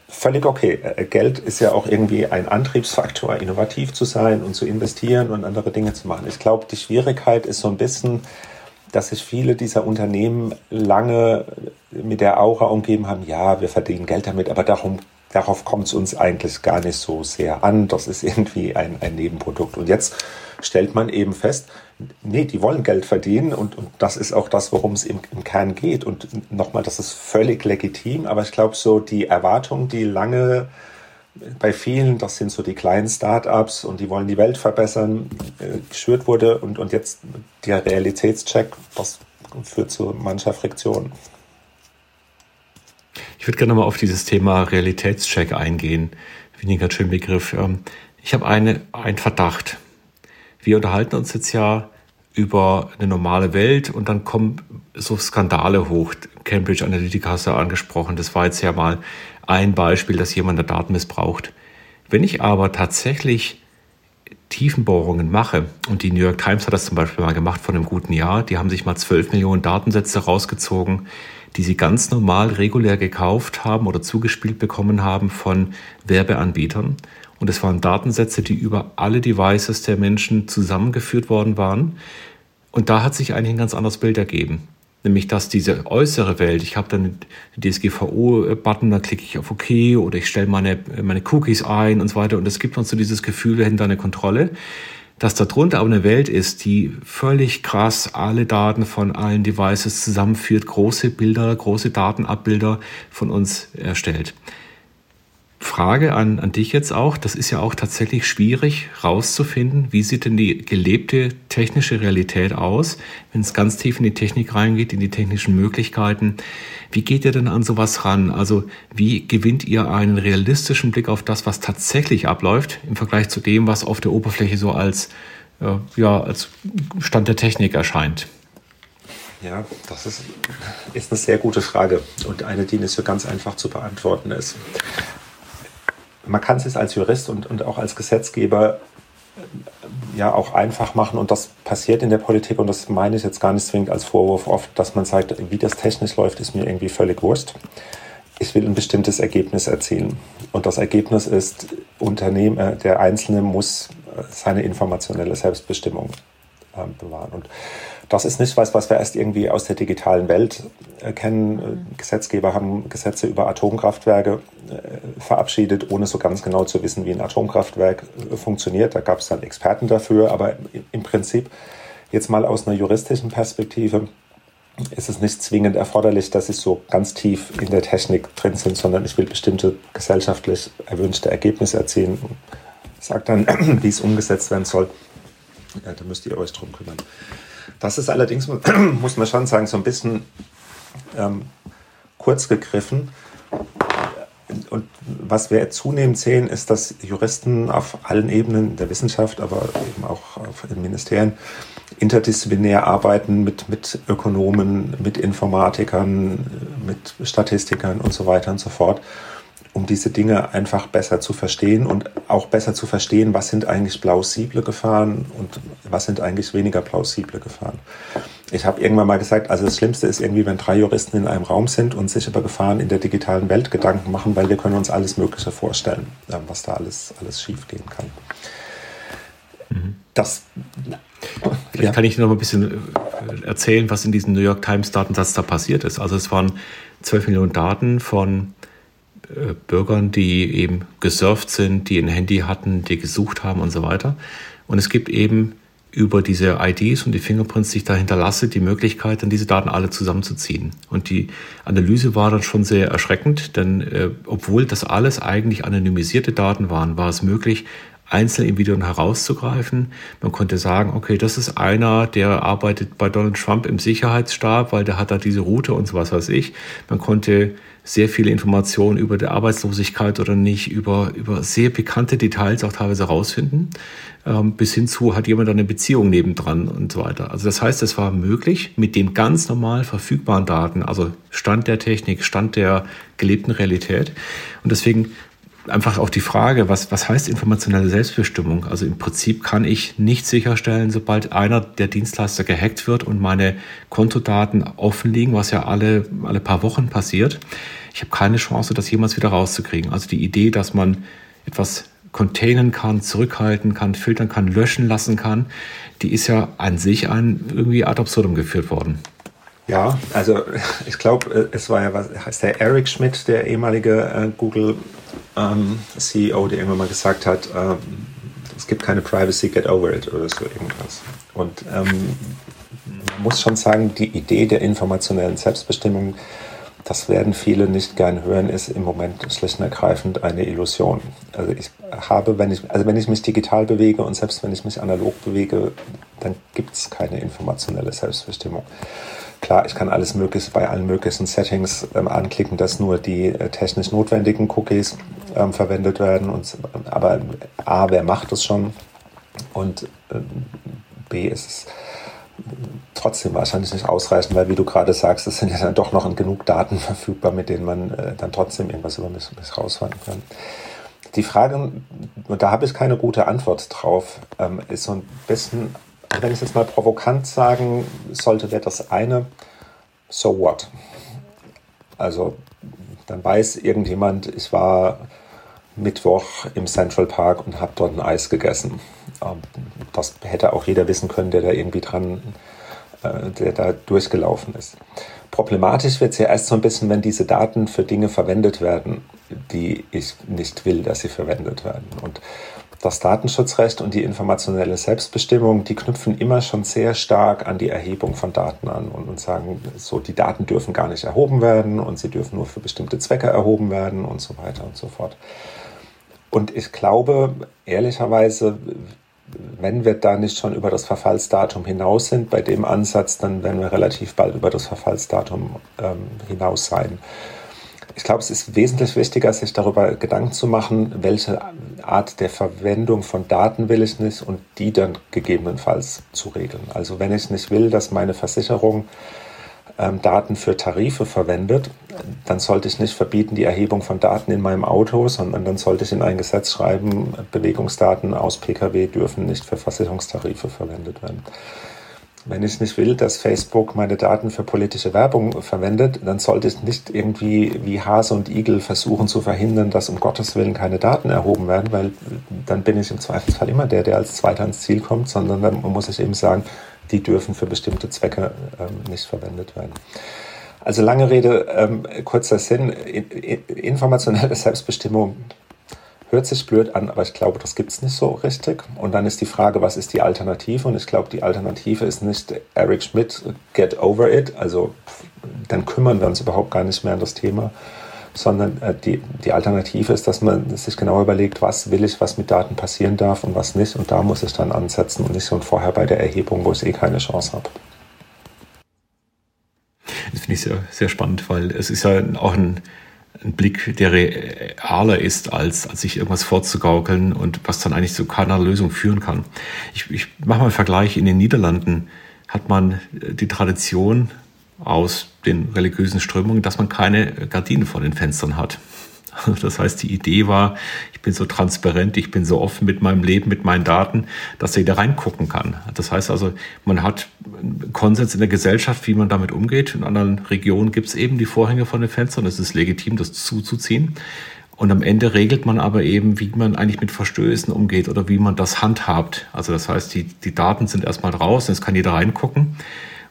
Völlig okay. Äh, Geld ist ja auch irgendwie ein Antriebsfaktor, innovativ zu sein und zu investieren und andere Dinge zu machen. Ich glaube, die Schwierigkeit ist so ein bisschen, dass sich viele dieser Unternehmen lange mit der Aura umgeben haben, ja, wir verdienen Geld damit, aber darum darauf kommt es uns eigentlich gar nicht so sehr an. Das ist irgendwie ein, ein Nebenprodukt. Und jetzt stellt man eben fest, nee, die wollen Geld verdienen und, und das ist auch das, worum es im, im Kern geht. Und nochmal, das ist völlig legitim, aber ich glaube, so die Erwartung, die lange bei vielen, das sind so die kleinen Start-ups und die wollen die Welt verbessern, äh, geschürt wurde und, und jetzt der Realitätscheck, das führt zu mancher Friktion. Ich würde gerne mal auf dieses Thema Realitätscheck eingehen. Finde ich einen schönen Begriff. Ähm, ich habe eine, einen Verdacht. Wir unterhalten uns jetzt ja über eine normale Welt und dann kommen so Skandale hoch. Cambridge Analytica hast du angesprochen. Das war jetzt ja mal ein Beispiel, dass jemand der Daten missbraucht. Wenn ich aber tatsächlich Tiefenbohrungen mache, und die New York Times hat das zum Beispiel mal gemacht vor einem guten Jahr, die haben sich mal 12 Millionen Datensätze rausgezogen, die sie ganz normal regulär gekauft haben oder zugespielt bekommen haben von Werbeanbietern. Und es waren Datensätze, die über alle Devices der Menschen zusammengeführt worden waren. Und da hat sich eigentlich ein ganz anderes Bild ergeben. Nämlich, dass diese äußere Welt, ich habe dann einen DSGVO-Button, da klicke ich auf OK oder ich stelle meine, meine Cookies ein und so weiter. Und es gibt uns so dieses Gefühl, da eine Kontrolle dass darunter aber eine Welt ist, die völlig krass alle Daten von allen Devices zusammenführt, große Bilder, große Datenabbilder von uns erstellt. Frage an, an dich jetzt auch, das ist ja auch tatsächlich schwierig rauszufinden, wie sieht denn die gelebte technische Realität aus, wenn es ganz tief in die Technik reingeht, in die technischen Möglichkeiten. Wie geht ihr denn an sowas ran? Also wie gewinnt ihr einen realistischen Blick auf das, was tatsächlich abläuft, im Vergleich zu dem, was auf der Oberfläche so als, äh, ja, als Stand der Technik erscheint? Ja, das ist, ist eine sehr gute Frage und eine, die nicht so ganz einfach zu beantworten ist man kann es sich als Jurist und, und auch als Gesetzgeber äh, ja auch einfach machen und das passiert in der Politik und das meine ich jetzt gar nicht zwingend als Vorwurf oft, dass man sagt, wie das technisch läuft, ist mir irgendwie völlig wurscht. Ich will ein bestimmtes Ergebnis erzielen und das Ergebnis ist, Unternehmen, äh, der Einzelne muss äh, seine informationelle Selbstbestimmung bewahren und das ist nicht was, was wir erst irgendwie aus der digitalen Welt äh, kennen. Äh, Gesetzgeber haben Gesetze über Atomkraftwerke äh, verabschiedet, ohne so ganz genau zu wissen, wie ein Atomkraftwerk funktioniert. Da gab es dann Experten dafür, aber im Prinzip jetzt mal aus einer juristischen Perspektive ist es nicht zwingend erforderlich, dass ich so ganz tief in der Technik drin sind, sondern ich will bestimmte gesellschaftlich erwünschte Ergebnisse erzielen. Sagt dann, wie es umgesetzt werden soll. Ja, da müsst ihr euch drum kümmern. Das ist allerdings, muss man schon sagen, so ein bisschen ähm, kurz gegriffen. Und was wir zunehmend sehen, ist, dass Juristen auf allen Ebenen der Wissenschaft, aber eben auch in Ministerien interdisziplinär arbeiten mit, mit Ökonomen, mit Informatikern, mit Statistikern und so weiter und so fort um diese Dinge einfach besser zu verstehen und auch besser zu verstehen, was sind eigentlich plausible Gefahren und was sind eigentlich weniger plausible Gefahren. Ich habe irgendwann mal gesagt, also das Schlimmste ist irgendwie, wenn drei Juristen in einem Raum sind und sich über Gefahren in der digitalen Welt Gedanken machen, weil wir können uns alles Mögliche vorstellen, was da alles, alles schiefgehen kann. Mhm. Das Vielleicht ja. kann ich noch ein bisschen äh, erzählen, was in diesem New York Times Datensatz da passiert ist. Also es waren 12 Millionen Daten von Bürgern, die eben gesurft sind, die ein Handy hatten, die gesucht haben und so weiter. Und es gibt eben über diese IDs und die Fingerprints, die ich da hinterlasse, die Möglichkeit, dann diese Daten alle zusammenzuziehen. Und die Analyse war dann schon sehr erschreckend, denn äh, obwohl das alles eigentlich anonymisierte Daten waren, war es möglich, Einzelindividuen herauszugreifen. Man konnte sagen, okay, das ist einer, der arbeitet bei Donald Trump im Sicherheitsstab, weil der hat da diese Route und so was weiß ich. Man konnte sehr viele Informationen über die Arbeitslosigkeit oder nicht, über, über sehr pikante Details auch teilweise herausfinden, ähm, bis hin zu, hat jemand eine Beziehung nebendran und so weiter. Also das heißt, es war möglich, mit den ganz normal verfügbaren Daten, also Stand der Technik, Stand der gelebten Realität. Und deswegen einfach auch die Frage, was, was heißt informationelle Selbstbestimmung? Also im Prinzip kann ich nicht sicherstellen, sobald einer der Dienstleister gehackt wird und meine Kontodaten offen liegen, was ja alle, alle paar Wochen passiert. Ich habe keine Chance, das jemals wieder rauszukriegen. Also die Idee, dass man etwas containen kann, zurückhalten kann, filtern kann, löschen lassen kann, die ist ja an sich ein, irgendwie ad absurdum geführt worden. Ja, also ich glaube, es war ja, was heißt der Eric Schmidt, der ehemalige äh, Google ähm, CEO, der irgendwann mal gesagt hat, ähm, es gibt keine Privacy, get over it oder so irgendwas. Und ähm, man muss schon sagen, die Idee der informationellen Selbstbestimmung, das werden viele nicht gern hören, ist im Moment schlicht und ergreifend eine Illusion. Also ich habe, wenn ich, also wenn ich mich digital bewege und selbst wenn ich mich analog bewege, dann gibt es keine informationelle Selbstbestimmung. Klar, ich kann alles Mögliche bei allen möglichen Settings ähm, anklicken, dass nur die äh, technisch notwendigen Cookies ähm, verwendet werden. Und, aber A, wer macht es schon? Und äh, B, ist es trotzdem wahrscheinlich nicht ausreichend, weil wie du gerade sagst, es sind ja dann doch noch genug Daten verfügbar, mit denen man äh, dann trotzdem irgendwas über mich, mich rausfinden kann. Die Frage, und da habe ich keine gute Antwort drauf, ähm, ist so ein bisschen wenn ich jetzt mal provokant sagen sollte, wäre das eine, so what? Also dann weiß irgendjemand, ich war Mittwoch im Central Park und habe dort ein Eis gegessen. Ähm, das hätte auch jeder wissen können, der da irgendwie dran, äh, der da durchgelaufen ist. Problematisch wird es ja erst so ein bisschen, wenn diese Daten für Dinge verwendet werden, die ich nicht will, dass sie verwendet werden. Und das Datenschutzrecht und die informationelle Selbstbestimmung, die knüpfen immer schon sehr stark an die Erhebung von Daten an und, und sagen, so die Daten dürfen gar nicht erhoben werden und sie dürfen nur für bestimmte Zwecke erhoben werden und so weiter und so fort. Und ich glaube, ehrlicherweise, wenn wir da nicht schon über das Verfallsdatum hinaus sind, bei dem Ansatz, dann werden wir relativ bald über das Verfallsdatum ähm, hinaus sein. Ich glaube, es ist wesentlich wichtiger, sich darüber Gedanken zu machen, welche Art der Verwendung von Daten will ich nicht und die dann gegebenenfalls zu regeln. Also wenn ich nicht will, dass meine Versicherung ähm, Daten für Tarife verwendet, dann sollte ich nicht verbieten die Erhebung von Daten in meinem Auto, sondern dann sollte ich in ein Gesetz schreiben, Bewegungsdaten aus Pkw dürfen nicht für Versicherungstarife verwendet werden. Wenn ich nicht will, dass Facebook meine Daten für politische Werbung verwendet, dann sollte ich nicht irgendwie wie Hase und Igel versuchen zu verhindern, dass um Gottes Willen keine Daten erhoben werden, weil dann bin ich im Zweifelsfall immer der, der als Zweiter ans Ziel kommt, sondern dann muss ich eben sagen, die dürfen für bestimmte Zwecke ähm, nicht verwendet werden. Also lange Rede, ähm, kurzer Sinn, informationelle Selbstbestimmung Hört sich blöd an, aber ich glaube, das gibt es nicht so richtig. Und dann ist die Frage, was ist die Alternative? Und ich glaube, die Alternative ist nicht Eric Schmidt, get over it. Also dann kümmern wir uns überhaupt gar nicht mehr an das Thema, sondern äh, die, die Alternative ist, dass man sich genau überlegt, was will ich, was mit Daten passieren darf und was nicht. Und da muss ich dann ansetzen und nicht so vorher bei der Erhebung, wo ich eh keine Chance habe. Das finde ich sehr, sehr spannend, weil es ist ja auch ein, ein Blick, der realer ist, als, als sich irgendwas vorzugaukeln und was dann eigentlich zu keiner Lösung führen kann. Ich, ich mache mal einen Vergleich. In den Niederlanden hat man die Tradition aus den religiösen Strömungen, dass man keine Gardinen vor den Fenstern hat. Das heißt, die Idee war, ich bin so transparent, ich bin so offen mit meinem Leben, mit meinen Daten, dass jeder reingucken kann. Das heißt also, man hat Konsens in der Gesellschaft, wie man damit umgeht. In anderen Regionen gibt es eben die Vorhänge von den Fenstern. Es ist legitim, das zuzuziehen. Und am Ende regelt man aber eben, wie man eigentlich mit Verstößen umgeht oder wie man das handhabt. Also das heißt, die, die Daten sind erstmal raus, jetzt kann jeder reingucken.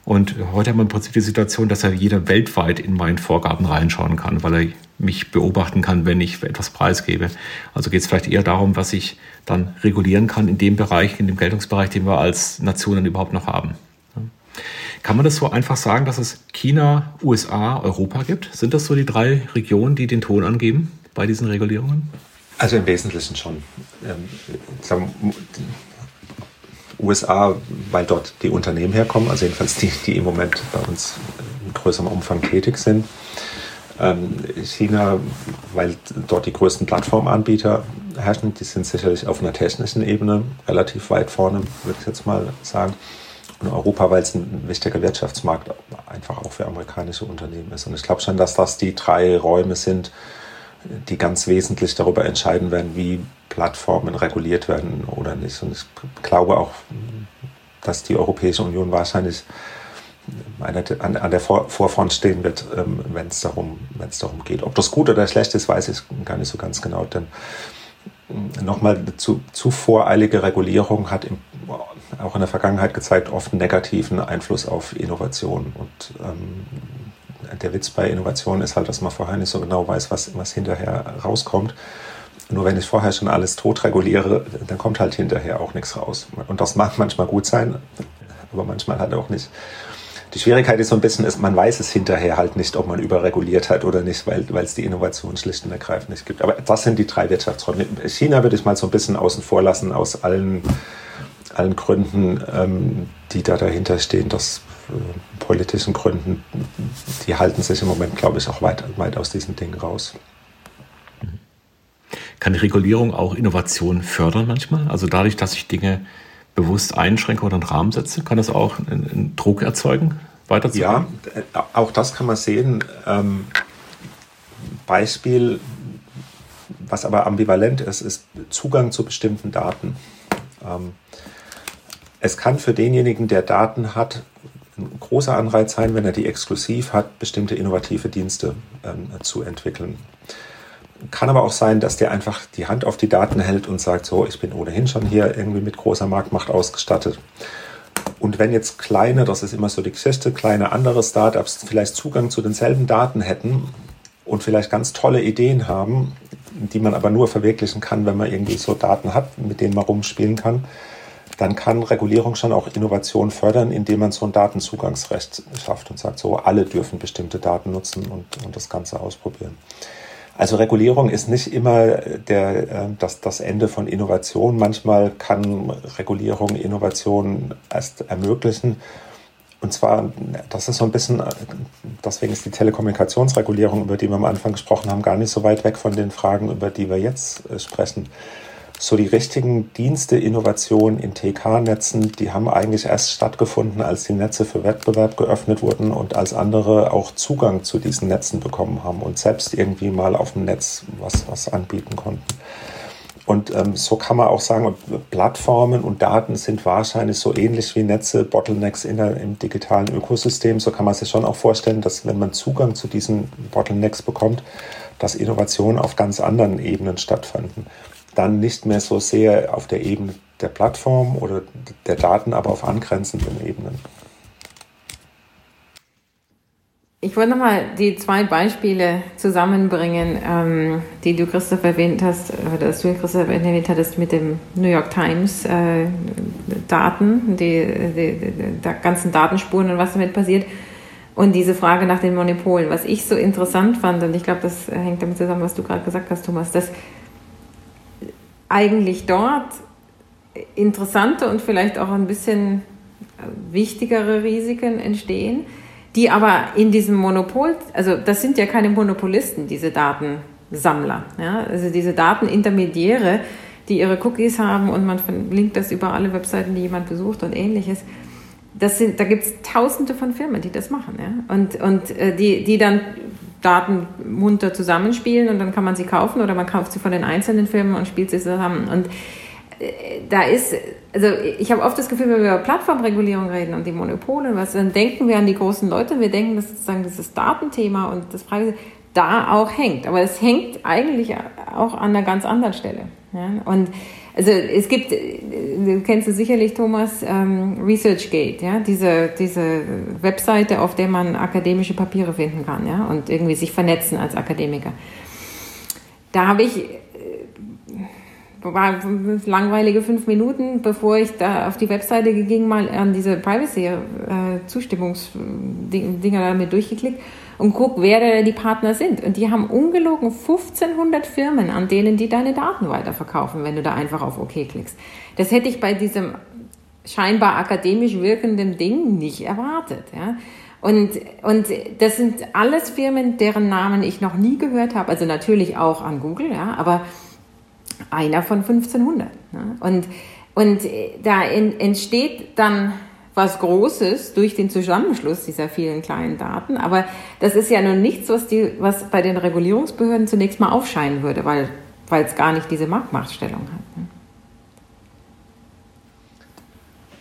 Und heute haben wir im Prinzip die Situation, dass ja jeder weltweit in meinen Vorgaben reinschauen kann, weil er mich beobachten kann, wenn ich etwas preisgebe. Also geht es vielleicht eher darum, was ich dann regulieren kann in dem Bereich, in dem Geltungsbereich, den wir als Nationen überhaupt noch haben. Kann man das so einfach sagen, dass es China, USA, Europa gibt? Sind das so die drei Regionen, die den Ton angeben bei diesen Regulierungen? Also im Wesentlichen schon. Ähm, USA, weil dort die Unternehmen herkommen, also jedenfalls die, die im Moment bei uns in größerem Umfang tätig sind. Ähm, China, weil dort die größten Plattformanbieter herrschen, die sind sicherlich auf einer technischen Ebene relativ weit vorne, würde ich jetzt mal sagen. Und Europa, weil es ein wichtiger Wirtschaftsmarkt einfach auch für amerikanische Unternehmen ist. Und ich glaube schon, dass das die drei Räume sind, die ganz wesentlich darüber entscheiden werden, wie Plattformen reguliert werden oder nicht. Und ich glaube auch, dass die Europäische Union wahrscheinlich an, der Vorfront stehen wird, ähm, wenn es darum, darum geht. Ob das gut oder schlecht ist, weiß ich gar nicht so ganz genau. Denn ähm, nochmal zu, zu voreilige Regulierung hat im, auch in der Vergangenheit gezeigt, oft einen negativen Einfluss auf Innovation. Und ähm, der Witz bei Innovation ist halt, dass man vorher nicht so genau weiß, was, was hinterher rauskommt. Nur wenn ich vorher schon alles tot reguliere, dann kommt halt hinterher auch nichts raus. Und das mag manchmal gut sein, aber manchmal halt auch nicht. Die Schwierigkeit ist so ein bisschen, ist, man weiß es hinterher halt nicht, ob man überreguliert hat oder nicht, weil, weil es die Innovation schlicht und ergreifend nicht gibt. Aber das sind die drei Wirtschaftsräume. China würde ich mal so ein bisschen außen vor lassen, aus allen, allen Gründen, ähm, die da dahinter stehen. Das äh, politischen Gründen, die halten sich im Moment, glaube ich, auch weit, weit aus diesen Dingen raus. Kann die Regulierung auch Innovation fördern manchmal? Also dadurch, dass ich Dinge bewusst einschränke oder einen Rahmen setze, kann das auch einen, Druck erzeugen, weiterzugehen? Ja, auch das kann man sehen. Ähm, Beispiel, was aber ambivalent ist, ist Zugang zu bestimmten Daten. Ähm, es kann für denjenigen, der Daten hat, ein großer Anreiz sein, wenn er die exklusiv hat, bestimmte innovative Dienste ähm, zu entwickeln. Kann aber auch sein, dass der einfach die Hand auf die Daten hält und sagt, so, ich bin ohnehin schon hier irgendwie mit großer Marktmacht ausgestattet. Und wenn jetzt kleine, das ist immer so die Geschichte, kleine andere Startups vielleicht Zugang zu denselben Daten hätten und vielleicht ganz tolle Ideen haben, die man aber nur verwirklichen kann, wenn man irgendwie so Daten hat, mit denen man rumspielen kann, dann kann Regulierung schon auch Innovation fördern, indem man so ein Datenzugangsrecht schafft und sagt, so alle dürfen bestimmte Daten nutzen und, und das Ganze ausprobieren. Also Regulierung ist nicht immer der, äh, das, das Ende von Innovation. Manchmal kann Regulierung Innovation erst ermöglichen. Und zwar, das ist so ein bisschen, deswegen ist die Telekommunikationsregulierung, über die wir am Anfang gesprochen haben, gar nicht so weit weg von den Fragen, über die wir jetzt äh, sprechen so die richtigen Dienste, Innovationen in TK-Netzen, die haben eigentlich erst stattgefunden, als die Netze für Wettbewerb geöffnet wurden und als andere auch Zugang zu diesen Netzen bekommen haben und selbst irgendwie mal auf dem Netz was, was anbieten konnten. Und ähm, so kann man auch sagen, Plattformen und Daten sind wahrscheinlich so ähnlich wie Netze, Bottlenecks in der, im digitalen Ökosystem. So kann man sich schon auch vorstellen, dass wenn man Zugang zu diesen Bottlenecks bekommt, dass Innovationen auf ganz anderen Ebenen stattfinden dann nicht mehr so sehr auf der Ebene der Plattform oder der Daten, aber auf angrenzenden Ebenen. Ich wollte nochmal die zwei Beispiele zusammenbringen, ähm, die du, Christoph, erwähnt hast, oder dass du, Christoph, erwähnt hattest mit dem New York Times äh, Daten, die, die, die, die, ganzen Datenspuren und was damit passiert. Und diese Frage nach den Monopolen. Was ich so interessant fand, und ich glaube, das hängt damit zusammen, was du gerade gesagt hast, Thomas, dass eigentlich dort interessante und vielleicht auch ein bisschen wichtigere Risiken entstehen, die aber in diesem Monopol, also das sind ja keine Monopolisten, diese Datensammler, ja? also diese Datenintermediäre, die ihre Cookies haben und man verlinkt das über alle Webseiten, die jemand besucht und ähnliches. Das sind, da gibt es tausende von Firmen, die das machen. Ja? Und, und äh, die, die dann Daten munter zusammenspielen und dann kann man sie kaufen oder man kauft sie von den einzelnen Firmen und spielt sie zusammen. Und äh, da ist, also ich habe oft das Gefühl, wenn wir über Plattformregulierung reden und die Monopole, was, dann denken wir an die großen Leute, wir denken, dass sozusagen dieses Datenthema und das Preise da auch hängt. Aber es hängt eigentlich auch an einer ganz anderen Stelle. Ja? Und also es gibt, du kennst du sicherlich, Thomas, ähm, ResearchGate, ja, diese, diese Webseite, auf der man akademische Papiere finden kann, ja, und irgendwie sich vernetzen als Akademiker. Da habe ich äh, war langweilige fünf Minuten, bevor ich da auf die Webseite ging, mal an diese Privacy-Zustimmungsdinger äh, damit durchgeklickt und guck, wer da die Partner sind. Und die haben ungelogen 1500 Firmen, an denen die deine Daten weiterverkaufen, wenn du da einfach auf OK klickst. Das hätte ich bei diesem scheinbar akademisch wirkenden Ding nicht erwartet. Ja? Und, und das sind alles Firmen, deren Namen ich noch nie gehört habe. Also natürlich auch an Google, ja, aber einer von 1500. Ne? Und, und da in, entsteht dann was Großes durch den Zusammenschluss dieser vielen kleinen Daten. Aber das ist ja nun nichts, was, die, was bei den Regulierungsbehörden zunächst mal aufscheinen würde, weil, es gar nicht diese Marktmachtstellung hat. Ne?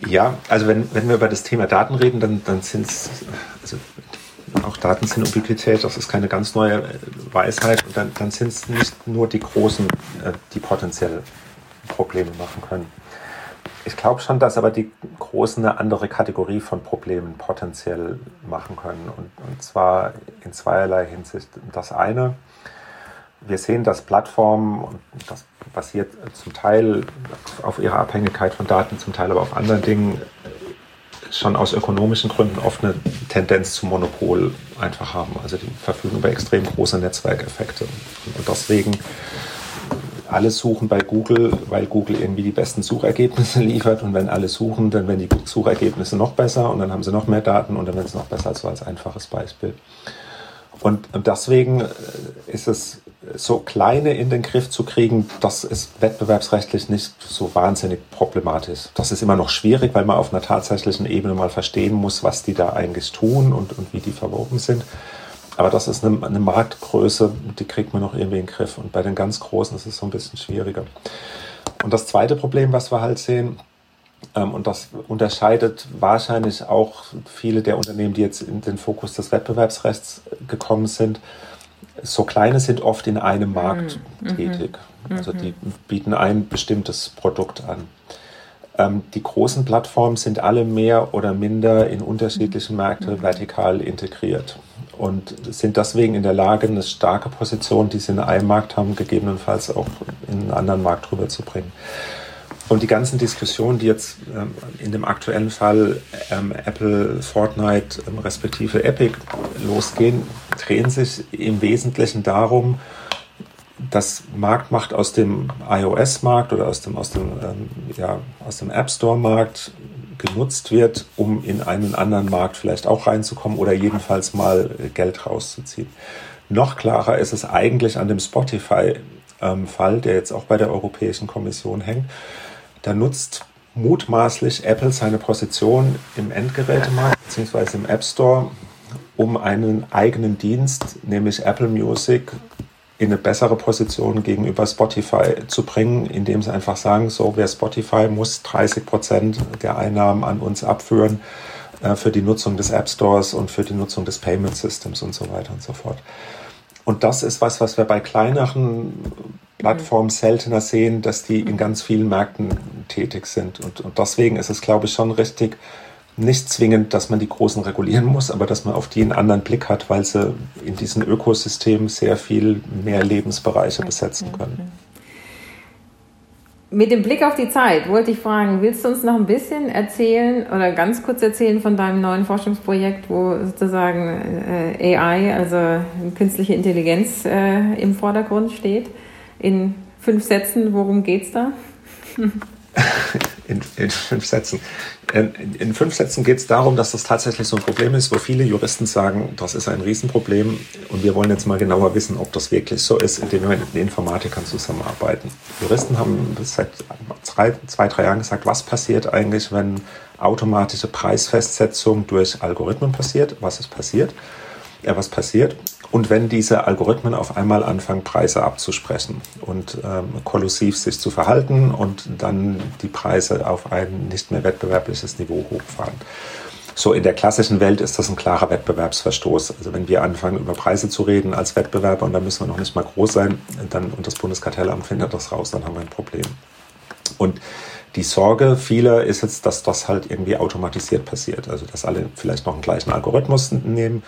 Ja, also wenn, wenn wir über das Thema Daten reden, dann, dann sind es, also auch Daten sind Ubiquität, das ist keine ganz neue Weisheit. Und dann, dann sind es nicht nur die Großen, äh, die potenziell Probleme machen können. Ich glaube schon, dass aber die Großen eine andere Kategorie von Problemen potenziell machen können. Und, und zwar in zweierlei Hinsicht. Das eine, wir sehen, dass Plattformen, und das basiert zum Teil auf ihrer Abhängigkeit von Daten, zum Teil aber auf anderen Dingen, schon aus ökonomischen Gründen oft eine Tendenz zum Monopol einfach haben. Also die verfügen über extrem große Netzwerkeffekte. Und deswegen alle suchen bei Google, weil Google irgendwie die besten Suchergebnisse liefert. Und wenn alle suchen, dann werden die Suchergebnisse noch besser und dann haben sie noch mehr Daten und dann werden sie noch besser, so als einfaches Beispiel. Und, deswegen äh, ist es so kleine in den Griff zu kriegen, das ist wettbewerbsrechtlich nicht so wahnsinnig problematisch. Das ist immer noch schwierig, weil man auf einer tatsächlichen Ebene mal verstehen muss, was die da eigentlich tun und, und wie die verwoben sind. Aber das ist eine, eine Marktgröße, die kriegt man noch irgendwie in den Griff. Und bei den ganz Großen ist es so ein bisschen schwieriger. Und das zweite Problem, was wir halt sehen, ähm, und das unterscheidet wahrscheinlich auch viele der Unternehmen, die jetzt in den Fokus des Wettbewerbsrechts gekommen sind. So kleine sind oft in einem Markt mhm. tätig. Also die mhm. bieten ein bestimmtes Produkt an. Ähm, die großen Plattformen sind alle mehr oder minder in unterschiedlichen Märkten mhm. vertikal integriert und sind deswegen in der Lage, eine starke Position, die sie in einem Markt haben, gegebenenfalls auch in einen anderen Markt rüberzubringen. Und die ganzen Diskussionen, die jetzt ähm, in dem aktuellen Fall ähm, Apple, Fortnite ähm, respektive Epic losgehen, drehen sich im Wesentlichen darum, dass Marktmacht aus dem iOS-Markt oder aus dem, aus dem, ähm, ja, aus dem App Store-Markt genutzt wird, um in einen anderen Markt vielleicht auch reinzukommen oder jedenfalls mal Geld rauszuziehen. Noch klarer ist es eigentlich an dem Spotify-Fall, der jetzt auch bei der Europäischen Kommission hängt. Da nutzt mutmaßlich Apple seine Position im Endgerätemarkt bzw. im App Store, um einen eigenen Dienst, nämlich Apple Music, in eine bessere Position gegenüber Spotify zu bringen, indem sie einfach sagen, so wer Spotify muss 30 Prozent der Einnahmen an uns abführen äh, für die Nutzung des App Stores und für die Nutzung des Payment Systems und so weiter und so fort. Und das ist was, was wir bei kleineren Plattformen seltener sehen, dass die in ganz vielen Märkten tätig sind. Und, und deswegen ist es, glaube ich, schon richtig, nicht zwingend, dass man die Großen regulieren muss, aber dass man auf die einen anderen Blick hat, weil sie in diesen Ökosystemen sehr viel mehr Lebensbereiche besetzen können. Mit dem Blick auf die Zeit wollte ich fragen, willst du uns noch ein bisschen erzählen oder ganz kurz erzählen von deinem neuen Forschungsprojekt, wo sozusagen äh, AI, also künstliche Intelligenz, äh, im Vordergrund steht? In fünf Sätzen, worum geht es da? in, in, fünf Sätzen. In, in fünf Sätzen geht es darum, dass das tatsächlich so ein Problem ist, wo viele Juristen sagen, das ist ein Riesenproblem und wir wollen jetzt mal genauer wissen, ob das wirklich so ist, indem wir mit den Informatikern zusammenarbeiten. Juristen haben seit drei, zwei, drei Jahren gesagt, was passiert eigentlich, wenn automatische Preisfestsetzung durch Algorithmen passiert, was ist passiert, äh, was passiert und wenn diese Algorithmen auf einmal anfangen, Preise abzusprechen und ähm, kollusiv sich zu verhalten und dann die Preise auf ein nicht mehr wettbewerbliches Niveau hochfahren. So in der klassischen Welt ist das ein klarer Wettbewerbsverstoß. Also wenn wir anfangen, über Preise zu reden als Wettbewerber und da müssen wir noch nicht mal groß sein, dann und das Bundeskartellamt findet das raus, dann haben wir ein Problem. Und die Sorge vieler ist jetzt, dass das halt irgendwie automatisiert passiert. Also dass alle vielleicht noch einen gleichen Algorithmus nehmen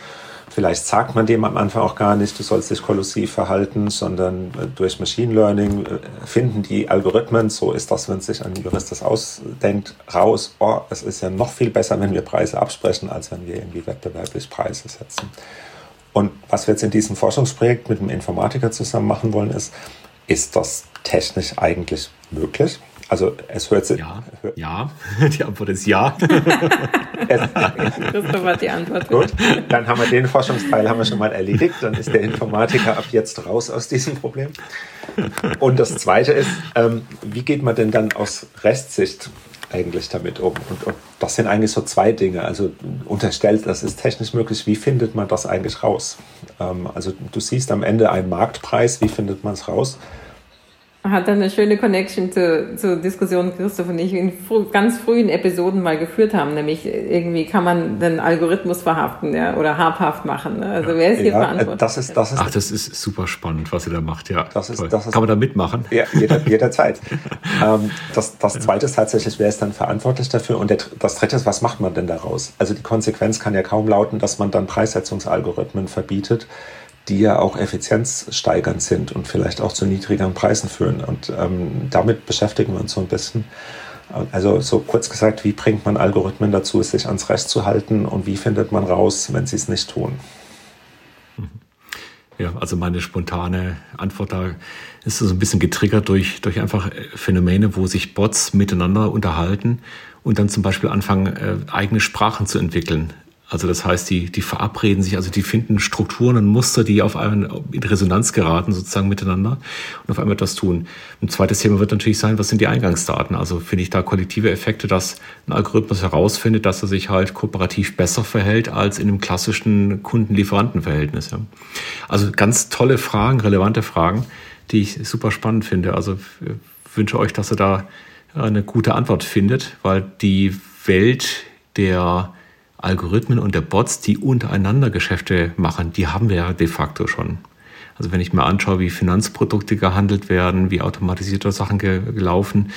Vielleicht sagt man dem am Anfang auch gar nicht, du sollst dich kollusiv verhalten, sondern äh, durch Machine Learning äh, finden die Algorithmen, so ist das, wenn sich ein Jurist das ausdenkt, raus, oh, es ist ja noch viel besser, wenn wir Preise absprechen, als wenn wir irgendwie wettbewerblich Preise setzen. Und was wir jetzt in diesem Forschungsprojekt mit einem Informatiker zusammen machen wollen, ist, ist das technisch eigentlich möglich? Also es hört sich. Ja, ja. die Antwort ist ja. Christoph hat die Antwort. Gut, dann haben wir den Forschungsteil haben wir schon mal erledigt. Dann ist der Informatiker ab jetzt raus aus diesem Problem. Und das Zweite ist, ähm, wie geht man denn dann aus Restsicht eigentlich damit um? Und, und, das sind eigentlich so zwei Dinge. Also unterstellt, das ist technisch möglich. Wie findet man das eigentlich raus? Ähm, also du siehst am Ende einen Marktpreis. Wie findet man es raus? Hat dann eine schöne Connection zur, zur Diskussion Christoph und ich in fr ganz frühen Episoden mal geführt haben, nämlich irgendwie kann man den Algorithmus verhaften ja, oder habhaft machen. Ne? Also wer ist hier ja, verantwortlich? Das ist, das ist, Ach, das ist super spannend, was ihr da macht, ja. Das ist, das ist, kann man da mitmachen? Ja, jeder, jederzeit. ähm, das das Zweite ist tatsächlich, wer ist dann verantwortlich dafür? Und der, das Dritte ist, was macht man denn daraus? Also die Konsequenz kann ja kaum lauten, dass man dann Preissetzungsalgorithmen verbietet die ja auch effizienzsteigernd sind und vielleicht auch zu niedrigeren Preisen führen. Und ähm, damit beschäftigen wir uns so ein bisschen. Also so kurz gesagt, wie bringt man Algorithmen dazu, sich ans Recht zu halten und wie findet man raus, wenn sie es nicht tun? Ja, also meine spontane Antwort da ist so ein bisschen getriggert durch, durch einfach Phänomene, wo sich Bots miteinander unterhalten und dann zum Beispiel anfangen, äh, eigene Sprachen zu entwickeln. Also das heißt, die, die verabreden sich, also die finden Strukturen und Muster, die auf einmal in Resonanz geraten, sozusagen miteinander und auf einmal das tun. Ein zweites Thema wird natürlich sein, was sind die Eingangsdaten? Also finde ich da kollektive Effekte, dass ein Algorithmus herausfindet, dass er sich halt kooperativ besser verhält als in einem klassischen Kunden-Lieferanten-Verhältnis. Ja. Also ganz tolle Fragen, relevante Fragen, die ich super spannend finde. Also wünsche euch, dass ihr da eine gute Antwort findet, weil die Welt der Algorithmen und der Bots, die untereinander Geschäfte machen, die haben wir ja de facto schon. Also wenn ich mir anschaue, wie Finanzprodukte gehandelt werden, wie automatisierte Sachen gelaufen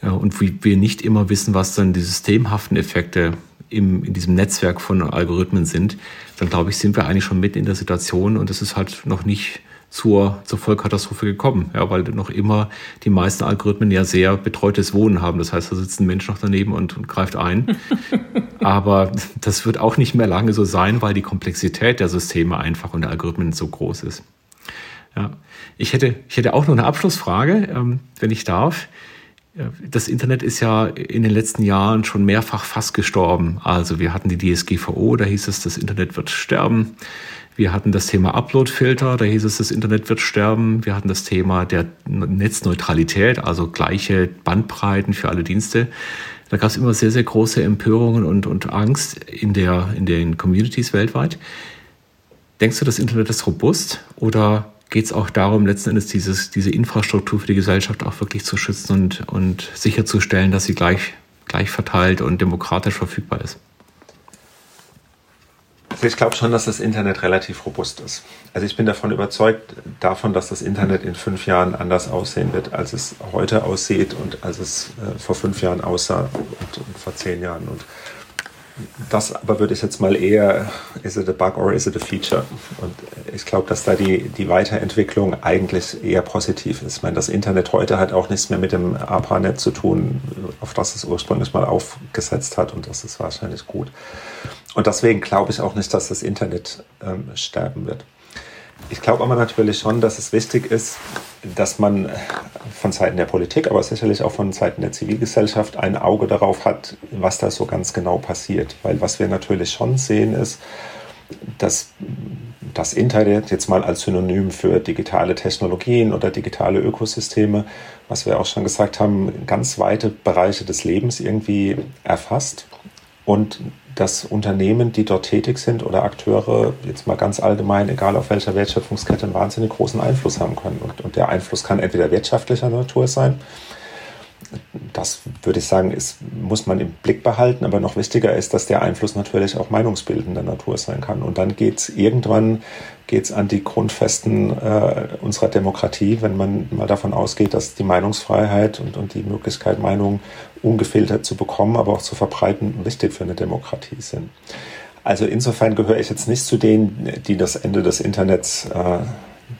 äh, und wie wir nicht immer wissen, was dann die systemhaften Effekte im, in diesem Netzwerk von Algorithmen sind, dann glaube ich, sind wir eigentlich schon mit in der Situation und es ist halt noch nicht zur, zur Vollkatastrophe gekommen, ja, weil noch immer die meisten Algorithmen ja sehr betreutes Wohnen haben. Das heißt, da sitzt ein Mensch noch daneben und, und greift ein. Aber das wird auch nicht mehr lange so sein, weil die Komplexität der Systeme einfach und der Algorithmen so groß ist. Ja. Ich, hätte, ich hätte auch noch eine Abschlussfrage, ähm, wenn ich darf. Das Internet ist ja in den letzten Jahren schon mehrfach fast gestorben. Also wir hatten die DSGVO, da hieß es, das Internet wird sterben. Wir hatten das Thema Uploadfilter, da hieß es, das Internet wird sterben. Wir hatten das Thema der Netzneutralität, also gleiche Bandbreiten für alle Dienste. Da gab es immer sehr, sehr große Empörungen und, und Angst in, der, in den Communities weltweit. Denkst du, das Internet ist robust oder geht es auch darum, letzten Endes dieses, diese Infrastruktur für die Gesellschaft auch wirklich zu schützen und, und sicherzustellen, dass sie gleich, gleich verteilt und demokratisch verfügbar ist? Ich glaube schon, dass das Internet relativ robust ist. Also ich bin davon überzeugt, davon, dass das Internet in fünf Jahren anders aussehen wird, als es heute aussieht und als es äh, vor fünf Jahren aussah und, und, vor zehn Jahren. Und das aber würde ich jetzt mal eher, is it a bug or is it a feature? Und ich glaube, dass da die, die Weiterentwicklung eigentlich eher positiv ist. Ich meine, das Internet heute hat auch nichts mehr mit dem ARPANET zu tun, auf das es ursprünglich mal aufgesetzt hat und das ist wahrscheinlich gut. Und deswegen glaube ich auch nicht, dass das Internet ähm, sterben wird. Ich glaube aber natürlich schon, dass es wichtig ist, dass man von Seiten der Politik, aber sicherlich auch von Seiten der Zivilgesellschaft ein Auge darauf hat, was da so ganz genau passiert. Weil was wir natürlich schon sehen ist, dass das Internet jetzt mal als Synonym für digitale Technologien oder digitale Ökosysteme, was wir auch schon gesagt haben, ganz weite Bereiche des Lebens irgendwie erfasst und dass Unternehmen, die dort tätig sind oder Akteure, jetzt mal ganz allgemein, egal auf welcher Wertschöpfungskette, einen wahnsinnig großen Einfluss haben können. Und, und der Einfluss kann entweder wirtschaftlicher Natur sein, das würde ich sagen, ist, muss man im Blick behalten. Aber noch wichtiger ist, dass der Einfluss natürlich auch meinungsbildender Natur sein kann. Und dann geht es irgendwann geht's an die Grundfesten äh, unserer Demokratie, wenn man mal davon ausgeht, dass die Meinungsfreiheit und, und die Möglichkeit, Meinungen ungefiltert zu bekommen, aber auch zu verbreiten, wichtig für eine Demokratie sind. Also insofern gehöre ich jetzt nicht zu denen, die das Ende des Internets äh,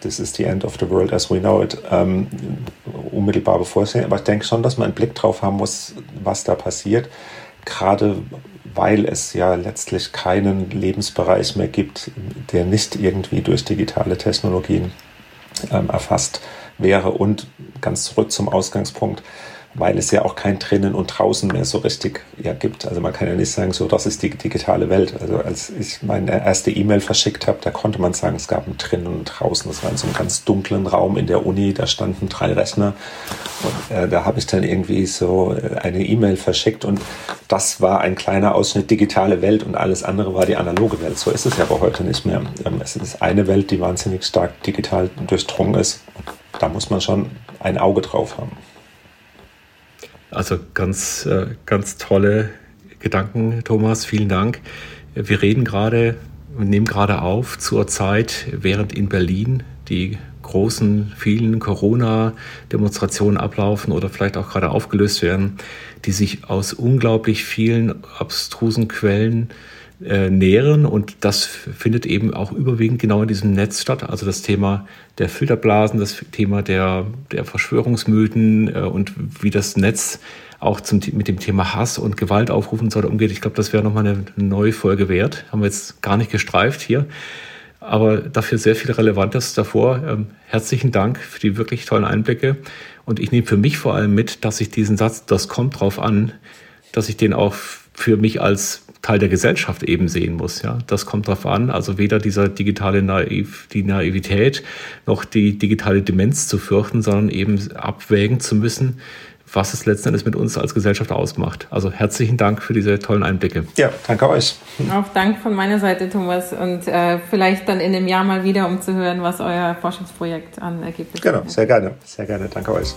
This is the end of the world as we know it, ähm, unmittelbar bevorsehen. Aber ich denke schon, dass man einen Blick drauf haben muss, was da passiert. Gerade weil es ja letztlich keinen Lebensbereich mehr gibt, der nicht irgendwie durch digitale Technologien ähm, erfasst wäre. Und ganz zurück zum Ausgangspunkt, weil es ja auch kein Drinnen und Draußen mehr so richtig ja, gibt. Also man kann ja nicht sagen, so das ist die digitale Welt. Also als ich meine erste E-Mail verschickt habe, da konnte man sagen, es gab ein Drinnen und Draußen. Das war in so einem ganz dunklen Raum in der Uni, da standen drei Rechner und äh, da habe ich dann irgendwie so äh, eine E-Mail verschickt und das war ein kleiner Ausschnitt digitale Welt und alles andere war die analoge Welt. So ist es ja aber heute nicht mehr. Ähm, es ist eine Welt, die wahnsinnig stark digital durchdrungen ist. Da muss man schon ein Auge drauf haben. Also ganz, äh, ganz tolle Gedanken, Thomas. Vielen Dank. Wir reden gerade nehmen gerade auf zur Zeit, während in Berlin die großen, vielen Corona-Demonstrationen ablaufen oder vielleicht auch gerade aufgelöst werden, die sich aus unglaublich vielen abstrusen Quellen äh, nähren und das findet eben auch überwiegend genau in diesem Netz statt. Also das Thema der Filterblasen, das Thema der, der Verschwörungsmythen äh, und wie das Netz auch zum, mit dem Thema Hass und Gewalt aufrufen soll umgeht. Ich glaube, das wäre nochmal eine neue Folge wert. Haben wir jetzt gar nicht gestreift hier. Aber dafür sehr viel Relevantes davor. Ähm, herzlichen Dank für die wirklich tollen Einblicke. Und ich nehme für mich vor allem mit, dass ich diesen Satz, das kommt drauf an, dass ich den auch für mich als Teil der Gesellschaft eben sehen muss. Ja, das kommt darauf an. Also weder dieser digitale Naiv, die Naivität noch die digitale Demenz zu fürchten, sondern eben abwägen zu müssen, was es letzten Endes mit uns als Gesellschaft ausmacht. Also herzlichen Dank für diese tollen Einblicke. Ja, danke euch. Auch Dank von meiner Seite, Thomas. Und äh, vielleicht dann in einem Jahr mal wieder, um zu hören, was euer Forschungsprojekt an Ergebnissen Genau, sehr gerne. Sehr gerne. Danke euch.